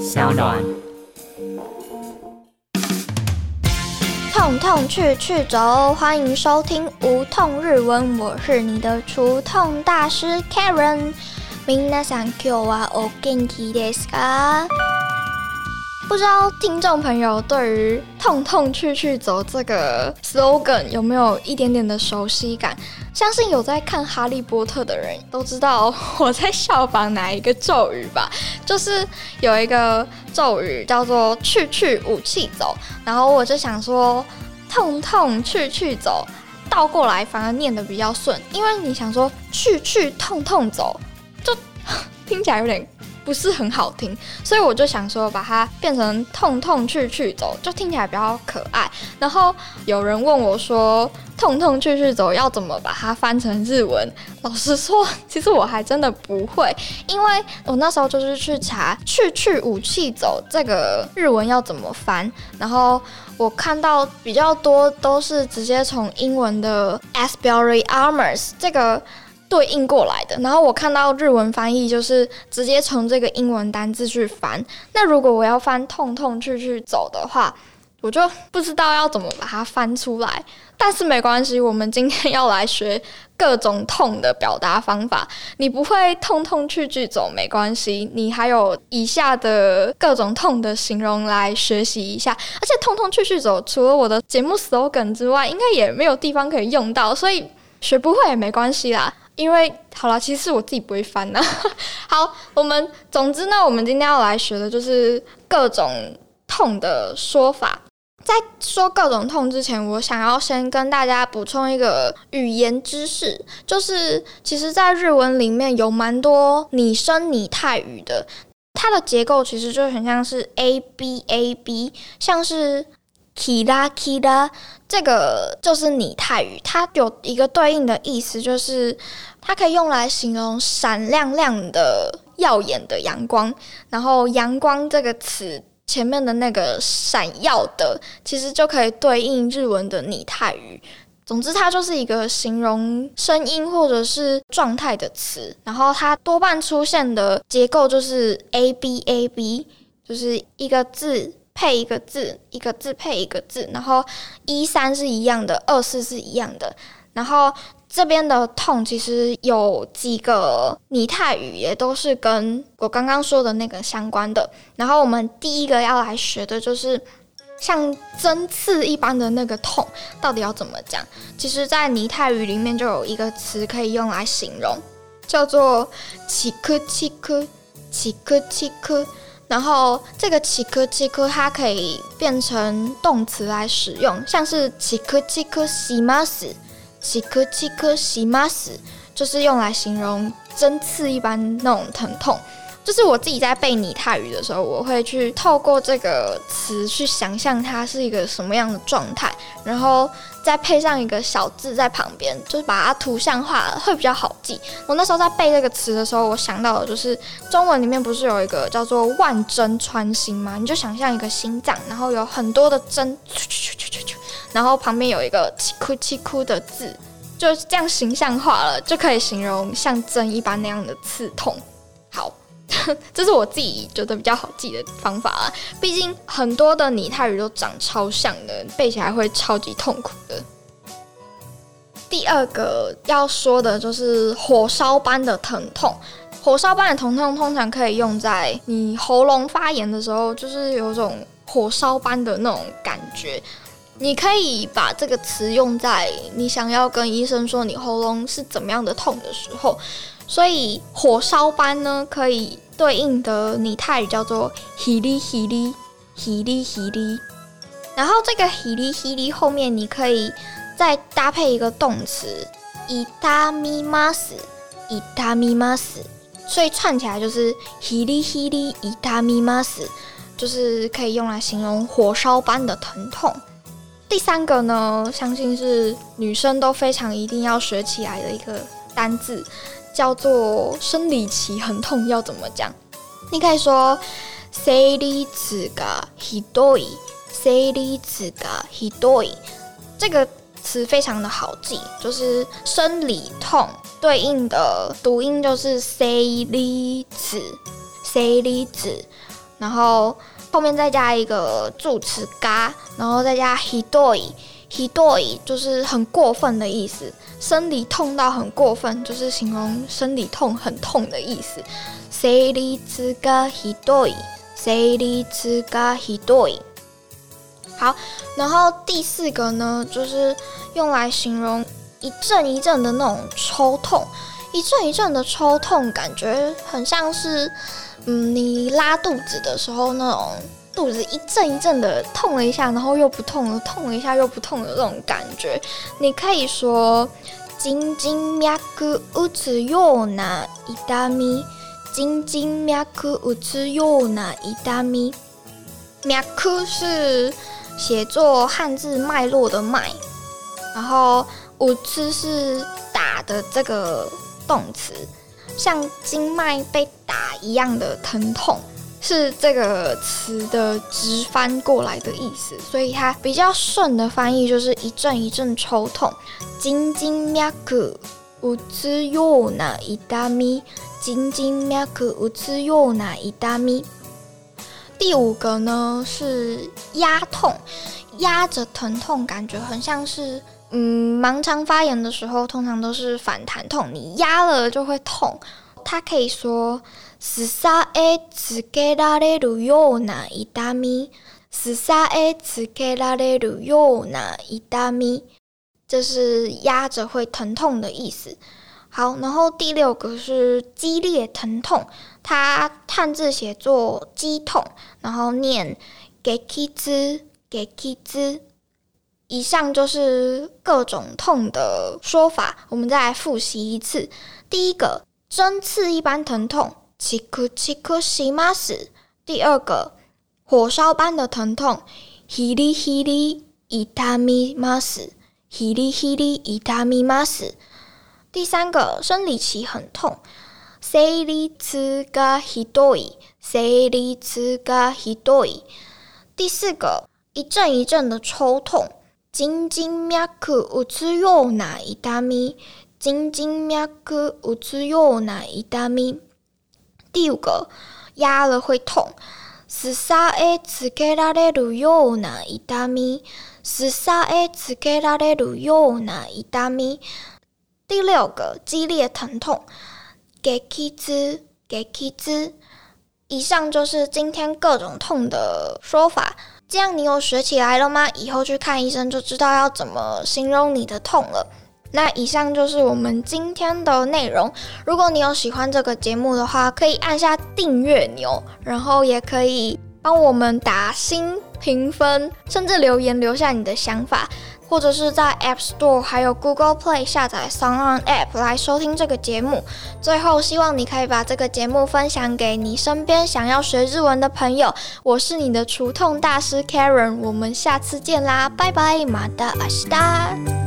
小暖。痛痛去去走，欢迎收听无痛日文，我是你的除痛大师 Karen。皆さん今日はお元気ですか？不知道听众朋友对于“痛痛去去走”这个 slogan 有没有一点点的熟悉感？ 相信有在看《哈利波特》的人都知道 我在效仿哪一个咒语吧？就是有一个咒语叫做“去去武器走”，然后我就想说“痛痛去去走”，倒过来反而念的比较顺，因为你想说“去去痛痛走”，就 听起来有点。不是很好听，所以我就想说把它变成痛痛去去走，就听起来比较可爱。然后有人问我说，痛痛去去走要怎么把它翻成日文？老实说，其实我还真的不会，因为我那时候就是去查去去武器走这个日文要怎么翻，然后我看到比较多都是直接从英文的 Asbury Armors 这个。对应过来的，然后我看到日文翻译就是直接从这个英文单字去翻。那如果我要翻“痛痛去去走”的话，我就不知道要怎么把它翻出来。但是没关系，我们今天要来学各种痛的表达方法。你不会“痛痛去去走”没关系，你还有以下的各种痛的形容来学习一下。而且“痛痛去去走”除了我的节目 slogan 之外，应该也没有地方可以用到，所以学不会也没关系啦。因为好了，其实我自己不会翻呢。好，我们总之呢，我们今天要来学的就是各种痛的说法。在说各种痛之前，我想要先跟大家补充一个语言知识，就是其实，在日文里面有蛮多拟声拟态语的，它的结构其实就很像是 a b a b，像是 kira kira，这个就是拟态语，它有一个对应的意思，就是。它可以用来形容闪亮亮的、耀眼的阳光。然后“阳光”这个词前面的那个“闪耀的”，其实就可以对应日文的拟态语。总之，它就是一个形容声音或者是状态的词。然后它多半出现的结构就是 A B A B，就是一个字配一个字，一个字配一个字。然后一三是一样的，二四是一样的。然后这边的痛其实有几个拟态语，也都是跟我刚刚说的那个相关的。然后我们第一个要来学的就是像针刺一般的那个痛，到底要怎么讲？其实，在拟态语里面就有一个词可以用来形容，叫做“起颗起颗起颗起颗”。然后这个“起颗起颗”它可以变成动词来使用，像是“起颗起颗西马斯”。七颗七颗西马死，就是用来形容针刺一般那种疼痛。就是我自己在背拟态语的时候，我会去透过这个词去想象它是一个什么样的状态，然后再配上一个小字在旁边，就是把它图像化，会比较好记。我那时候在背这个词的时候，我想到的就是中文里面不是有一个叫做“万针穿心”吗？你就想象一个心脏，然后有很多的针。然后旁边有一个“气哭气哭”的字，就是这样形象化了，就可以形容像针一般那样的刺痛。这是我自己觉得比较好记的方法啦。毕竟很多的拟态语都长超像的，背起来会超级痛苦的。第二个要说的就是火烧般的疼痛。火烧般的疼痛通常可以用在你喉咙发炎的时候，就是有种火烧般的那种感觉。你可以把这个词用在你想要跟医生说你喉咙是怎么样的痛的时候，所以火烧般呢，可以对应的拟态语叫做 “hili hili hili hili”，然后这个 “hili hili” 后面你可以再搭配一个动词 “itami mas itami mas”，所以串起来就是 “hili hili itami mas”，就是可以用来形容火烧般的疼痛。第三个呢，相信是女生都非常一定要学起来的一个单字，叫做生理期很痛要怎么讲？你可以说 “say li zi ga hidoi”，“say li zi ga hidoi” 这个词非常的好记，就是生理痛对应的读音就是 “say li zi”，“say li zi”。然后后面再加一个助词嘎，然后再加 “hidoi” hidoi，hidoi 就是很过分的意思，生理痛到很过分，就是形容生理痛很痛的意思。生理痛がひどい，生理痛がひどい。好，然后第四个呢，就是用来形容一阵一阵的那种抽痛，一阵一阵的抽痛，感觉很像是。嗯，你拉肚子的时候，那种 肚子一阵一阵的痛了一下，然后又不痛了，痛了一下又不痛的那种感觉，你可以说“金金脈打つような痛み”，“金金脈打つような痛み”。脈是写作汉字脉络的脉，然后打つ是打的这个动词。像经脉被打一样的疼痛， 是这个词的直翻过来的意思，所以它比较顺的翻译就是一阵一阵抽痛。金金脈打つような痛み，金金脈打つような痛み。第五个呢是压痛，压着疼痛，感觉很像是。嗯，盲肠发炎的时候，通常都是反弹痛，你压了就会痛。 它可以说“死沙诶，刺给拉的路有那一大米”，“死沙诶，刺给拉的路有那一大米”，这是压着会疼痛的意思。好，然后第六个是激烈疼痛，它汉字写作“激痛”，然后念“给气滋，给气滋”。以上就是各种痛的说法，我们再来复习一次。第一个，针刺一般疼痛，七颗七颗西马斯。第二个，火烧般的疼痛，ヒリヒリ痛みます。ヒリヒリ痛みます。第三个，生理期很痛，生理痛がひどい。生理痛がひどい。第四个，一阵一阵的抽痛。金金脈打つような痛み， 金金脈打つような痛み。第五个，压了会痛。死沙へつけられるような痛み，死沙へつけられるような痛み。第六个，激烈疼痛。激痛，激痛。以上就是今天各种痛的说法。这样你有学起来了吗？以后去看医生就知道要怎么形容你的痛了。 那以上就是我们今天的内容。如果你有喜欢这个节目的话，可以按下订阅钮，然后也可以帮我们打新评分，甚至留言留下你的想法。或者是在 App Store 还有 Google Play 下载 Sound App 来收听这个节目。最后，希望你可以把这个节目分享给你身边想要学日文的朋友。我是你的除痛大师 Karen，我们下次见啦，拜拜，马达阿西达。